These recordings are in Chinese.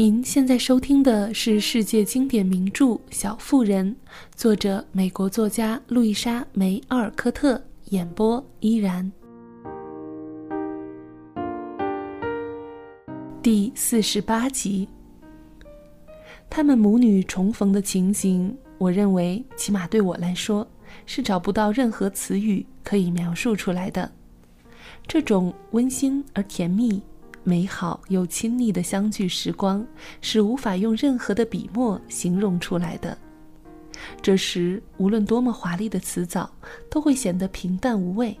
您现在收听的是世界经典名著《小妇人》，作者美国作家路易莎·梅·奥尔科特，演播依然。第四十八集，他们母女重逢的情形，我认为，起码对我来说，是找不到任何词语可以描述出来的。这种温馨而甜蜜。美好又亲密的相聚时光是无法用任何的笔墨形容出来的。这时，无论多么华丽的词藻，都会显得平淡无味。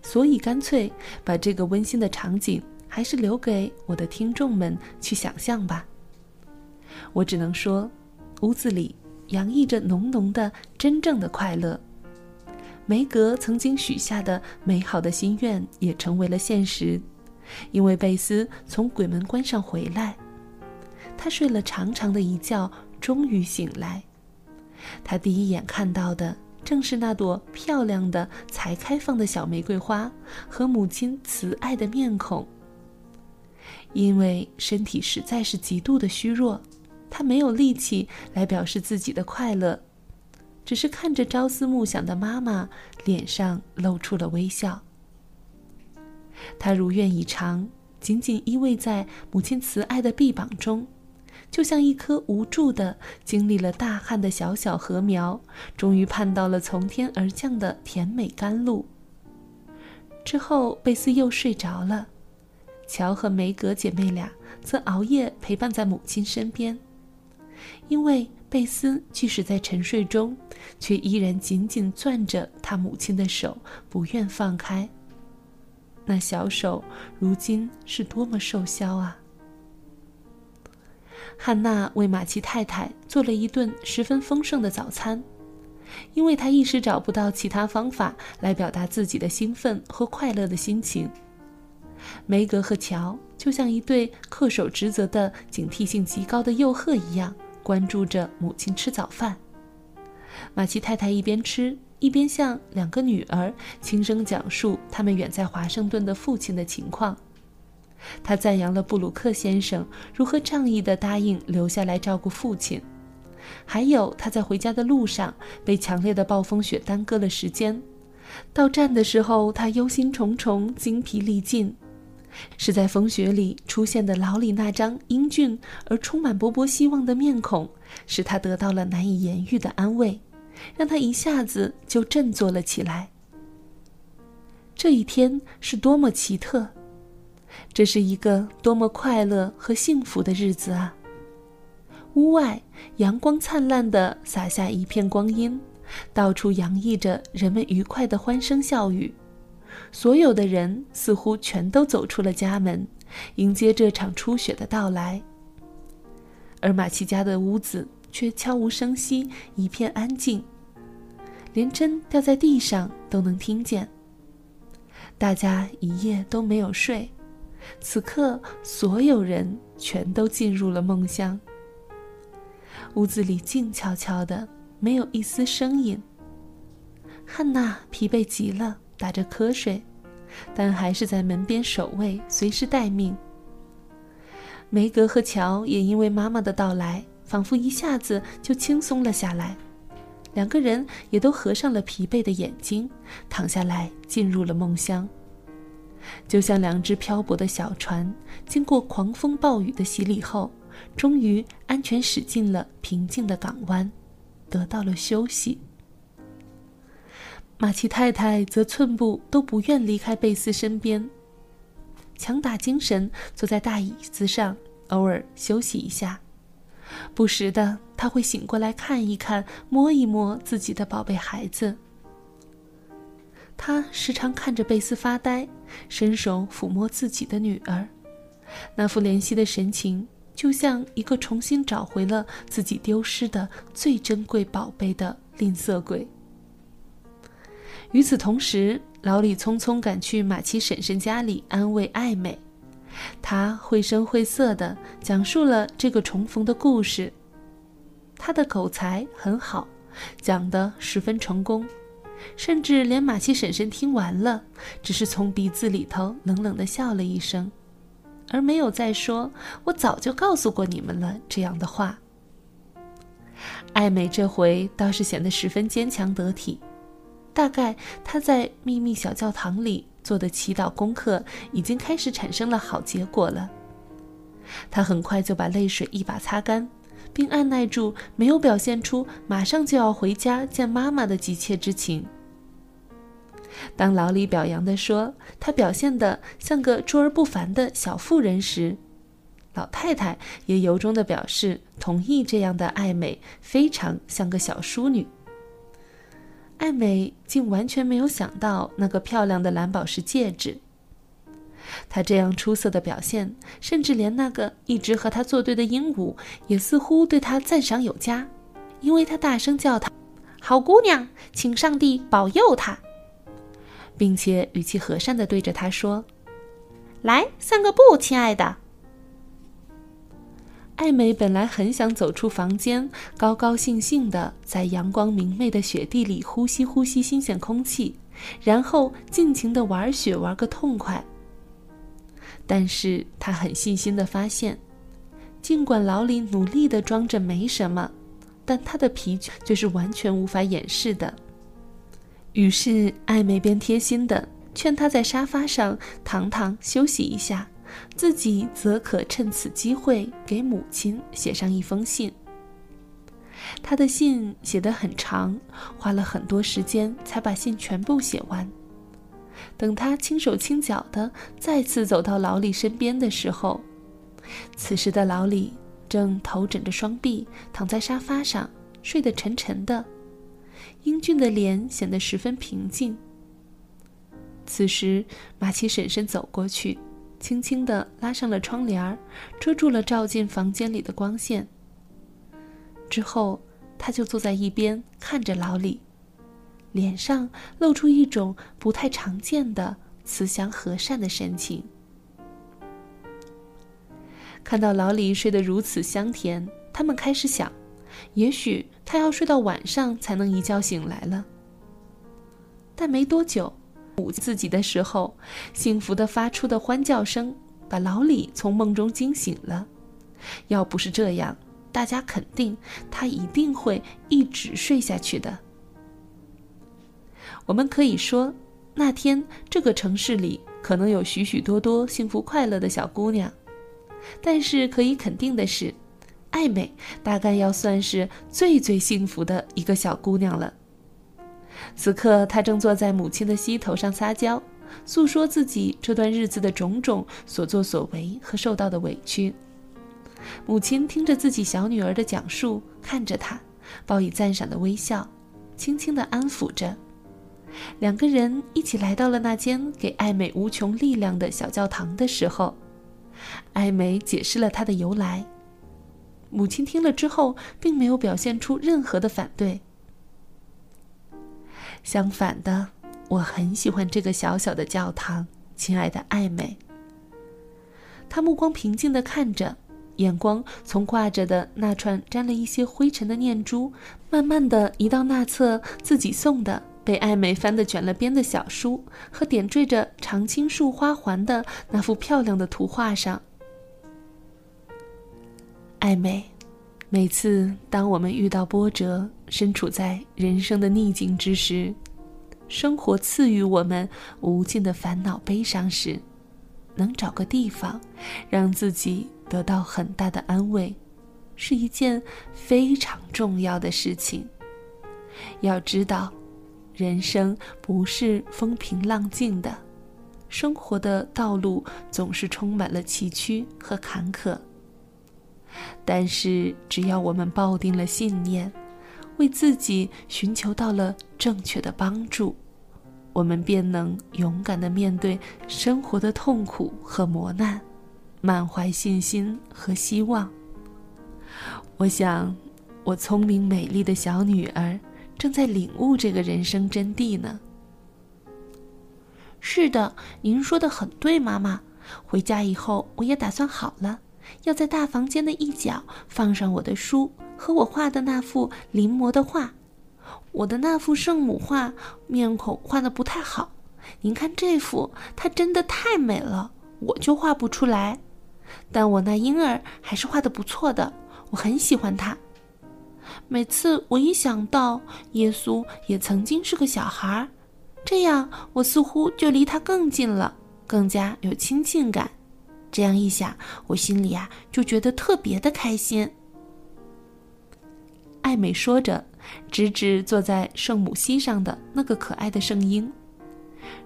所以，干脆把这个温馨的场景还是留给我的听众们去想象吧。我只能说，屋子里洋溢着浓浓的真正的快乐。梅格曾经许下的美好的心愿也成为了现实。因为贝斯从鬼门关上回来，他睡了长长的一觉，终于醒来。他第一眼看到的正是那朵漂亮的、才开放的小玫瑰花和母亲慈爱的面孔。因为身体实在是极度的虚弱，他没有力气来表示自己的快乐，只是看着朝思暮想的妈妈，脸上露出了微笑。他如愿以偿，紧紧依偎在母亲慈爱的臂膀中，就像一棵无助的、经历了大旱的小小禾苗，终于盼到了从天而降的甜美甘露。之后，贝斯又睡着了，乔和梅格姐妹俩则熬夜陪伴在母亲身边，因为贝斯即使在沉睡中，却依然紧紧攥着他母亲的手，不愿放开。那小手如今是多么瘦削啊！汉娜为马奇太太做了一顿十分丰盛的早餐，因为她一时找不到其他方法来表达自己的兴奋和快乐的心情。梅格和乔就像一对恪守职责的、警惕性极高的幼鹤一样，关注着母亲吃早饭。马奇太太一边吃。一边向两个女儿轻声讲述他们远在华盛顿的父亲的情况，他赞扬了布鲁克先生如何仗义地答应留下来照顾父亲，还有他在回家的路上被强烈的暴风雪耽搁了时间，到站的时候他忧心忡忡、精疲力尽，是在风雪里出现的老李那张英俊而充满勃勃希望的面孔，使他得到了难以言喻的安慰。让他一下子就振作了起来。这一天是多么奇特，这是一个多么快乐和幸福的日子啊！屋外阳光灿烂的洒下一片光阴，到处洋溢着人们愉快的欢声笑语。所有的人似乎全都走出了家门，迎接这场初雪的到来。而马奇家的屋子。却悄无声息，一片安静，连针掉在地上都能听见。大家一夜都没有睡，此刻所有人全都进入了梦乡。屋子里静悄悄的，没有一丝声音。汉娜疲惫极了，打着瞌睡，但还是在门边守卫，随时待命。梅格和乔也因为妈妈的到来。仿佛一下子就轻松了下来，两个人也都合上了疲惫的眼睛，躺下来进入了梦乡。就像两只漂泊的小船，经过狂风暴雨的洗礼后，终于安全驶进了平静的港湾，得到了休息。马奇太太则寸步都不愿离开贝斯身边，强打精神坐在大椅子上，偶尔休息一下。不时的，他会醒过来看一看，摸一摸自己的宝贝孩子。他时常看着贝斯发呆，伸手抚摸自己的女儿，那副怜惜的神情，就像一个重新找回了自己丢失的最珍贵宝贝的吝啬鬼。与此同时，老李匆匆赶去马奇婶婶家里安慰艾美。他绘声绘色地讲述了这个重逢的故事，他的口才很好，讲得十分成功，甚至连马奇婶婶听完了，只是从鼻子里头冷冷地笑了一声，而没有再说“我早就告诉过你们了”这样的话。艾美这回倒是显得十分坚强得体，大概她在秘密小教堂里做的祈祷功课已经开始产生了好结果了。她很快就把泪水一把擦干，并按耐住没有表现出马上就要回家见妈妈的急切之情。当老李表扬地说她表现得像个卓而不凡的小妇人时，老太太也由衷地表示同意这样的爱美非常像个小淑女。爱美竟完全没有想到那个漂亮的蓝宝石戒指。她这样出色的表现，甚至连那个一直和她作对的鹦鹉也似乎对她赞赏有加，因为她大声叫她：“好姑娘，请上帝保佑她。”并且语气和善地对着她说：“来，散个步，亲爱的。”艾美本来很想走出房间，高高兴兴地在阳光明媚的雪地里呼吸呼吸新鲜空气，然后尽情地玩雪玩个痛快。但是她很细心地发现，尽管老李努力地装着没什么，但他的疲倦却是完全无法掩饰的。于是艾美便贴心地劝他在沙发上躺躺休息一下。自己则可趁此机会给母亲写上一封信。他的信写得很长，花了很多时间才把信全部写完。等他轻手轻脚地再次走到老李身边的时候，此时的老李正头枕着双臂躺在沙发上，睡得沉沉的，英俊的脸显得十分平静。此时，马奇婶婶走过去。轻轻地拉上了窗帘儿，遮住了照进房间里的光线。之后，他就坐在一边看着老李，脸上露出一种不太常见的慈祥和善的神情。看到老李睡得如此香甜，他们开始想，也许他要睡到晚上才能一觉醒来了。但没多久。捂自己的时候，幸福的发出的欢叫声把老李从梦中惊醒了。要不是这样，大家肯定他一定会一直睡下去的。我们可以说，那天这个城市里可能有许许多多幸福快乐的小姑娘，但是可以肯定的是，艾美大概要算是最最幸福的一个小姑娘了。此刻，他正坐在母亲的膝头上撒娇，诉说自己这段日子的种种所作所为和受到的委屈。母亲听着自己小女儿的讲述，看着他，报以赞赏的微笑，轻轻地安抚着。两个人一起来到了那间给艾美无穷力量的小教堂的时候，艾美解释了她的由来。母亲听了之后，并没有表现出任何的反对。相反的，我很喜欢这个小小的教堂，亲爱的艾美。他目光平静地看着，眼光从挂着的那串沾了一些灰尘的念珠，慢慢地移到那册自己送的、被艾美翻得卷了边的小书和点缀着常青树花环的那幅漂亮的图画上。艾美，每次当我们遇到波折，身处在人生的逆境之时，生活赐予我们无尽的烦恼悲伤时，能找个地方，让自己得到很大的安慰，是一件非常重要的事情。要知道，人生不是风平浪静的，生活的道路总是充满了崎岖和坎坷。但是，只要我们抱定了信念，为自己寻求到了正确的帮助，我们便能勇敢地面对生活的痛苦和磨难，满怀信心和希望。我想，我聪明美丽的小女儿正在领悟这个人生真谛呢。是的，您说的很对，妈妈。回家以后，我也打算好了。要在大房间的一角放上我的书和我画的那幅临摹的画。我的那幅圣母画面孔画的不太好，您看这幅，它真的太美了，我就画不出来。但我那婴儿还是画的不错的，我很喜欢他。每次我一想到耶稣也曾经是个小孩儿，这样我似乎就离他更近了，更加有亲近感。这样一想，我心里啊就觉得特别的开心。艾美说着，指指坐在圣母膝上的那个可爱的圣婴。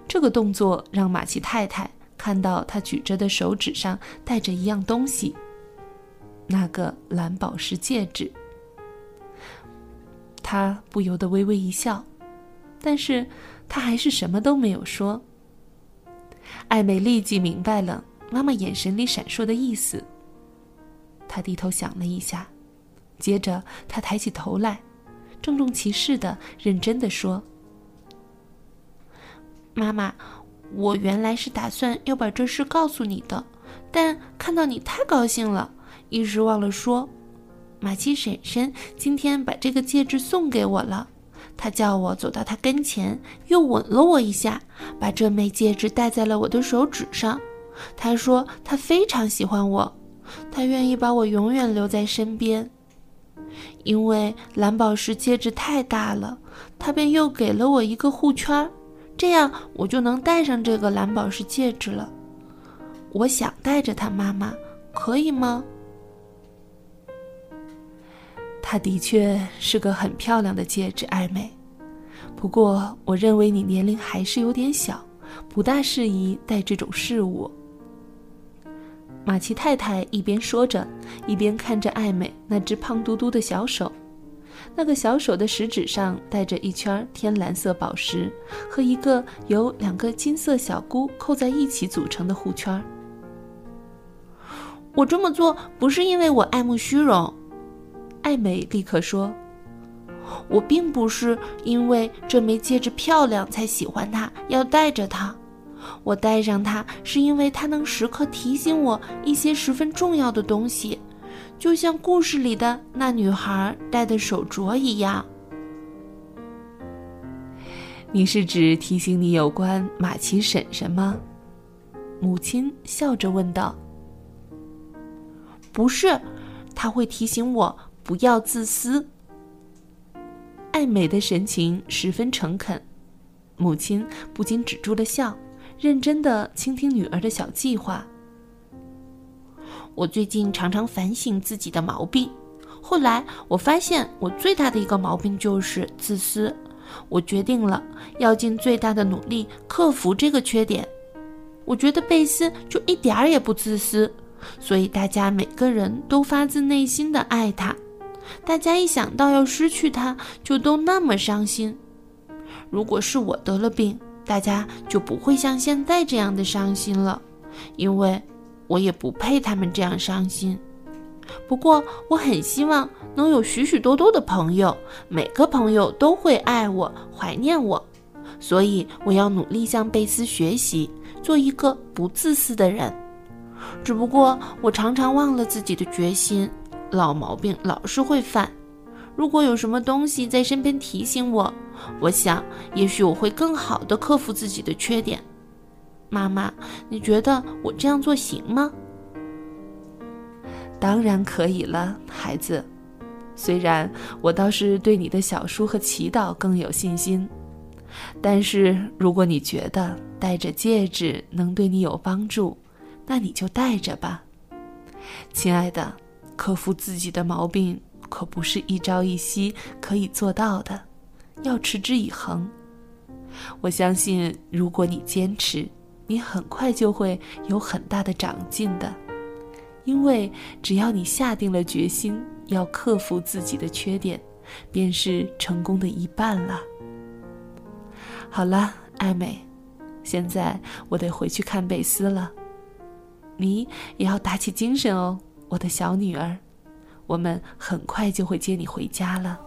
这个动作让马奇太太看到他举着的手指上戴着一样东西，那个蓝宝石戒指。他不由得微微一笑，但是他还是什么都没有说。艾美立即明白了妈妈眼神里闪烁的意思。他低头想了一下，接着他抬起头来，郑重其事的、认真的说。妈妈，我原来是打算要把这事告诉你的，但看到你太高兴了，一时忘了说。马奇婶婶今天把这个戒指送给我了，她叫我走到她跟前，又吻了我一下，把这枚戒指戴在了我的手指上。她说她非常喜欢我，她愿意把我永远留在身边。因为蓝宝石戒指太大了，她便又给了我一个护圈。这样我就能戴上这个蓝宝石戒指了。我想带着它，妈妈，可以吗？它的确是个很漂亮的戒指，艾美。不过，我认为你年龄还是有点小，不大适宜戴这种饰物。马奇太太一边说着，一边看着艾美那只胖嘟嘟的小手。那个小手的食指上戴着一圈天蓝色宝石和一个由两个金色小箍扣在一起组成的护圈。我这么做不是因为我爱慕虚荣，艾美立刻说：“我并不是因为这枚戒指漂亮才喜欢它，要戴着它。我戴上它是因为它能时刻提醒我一些十分重要的东西。”就像故事里的那女孩戴的手镯一样。你是指提醒你有关马奇婶婶吗？母亲笑着问道。不是，他会提醒我不要自私。爱美的神情十分诚恳，母亲不禁止住了笑，认真的倾听女儿的小计划。我最近常常反省自己的毛病，后来我发现我最大的一个毛病就是自私。我决定了要尽最大的努力克服这个缺点。我觉得贝斯就一点儿也不自私，所以大家每个人都发自内心的爱他。大家一想到要失去他，就都那么伤心。如果是我得了病，大家就不会像现在这样的伤心了，因为。我也不配他们这样伤心，不过我很希望能有许许多多的朋友，每个朋友都会爱我、怀念我，所以我要努力向贝斯学习，做一个不自私的人。只不过我常常忘了自己的决心，老毛病老是会犯。如果有什么东西在身边提醒我，我想也许我会更好的克服自己的缺点。妈妈，你觉得我这样做行吗？当然可以了，孩子。虽然我倒是对你的小书和祈祷更有信心，但是如果你觉得戴着戒指能对你有帮助，那你就戴着吧，亲爱的。克服自己的毛病可不是一朝一夕可以做到的，要持之以恒。我相信，如果你坚持。你很快就会有很大的长进的，因为只要你下定了决心要克服自己的缺点，便是成功的一半了。好了，艾美，现在我得回去看贝斯了，你也要打起精神哦，我的小女儿，我们很快就会接你回家了。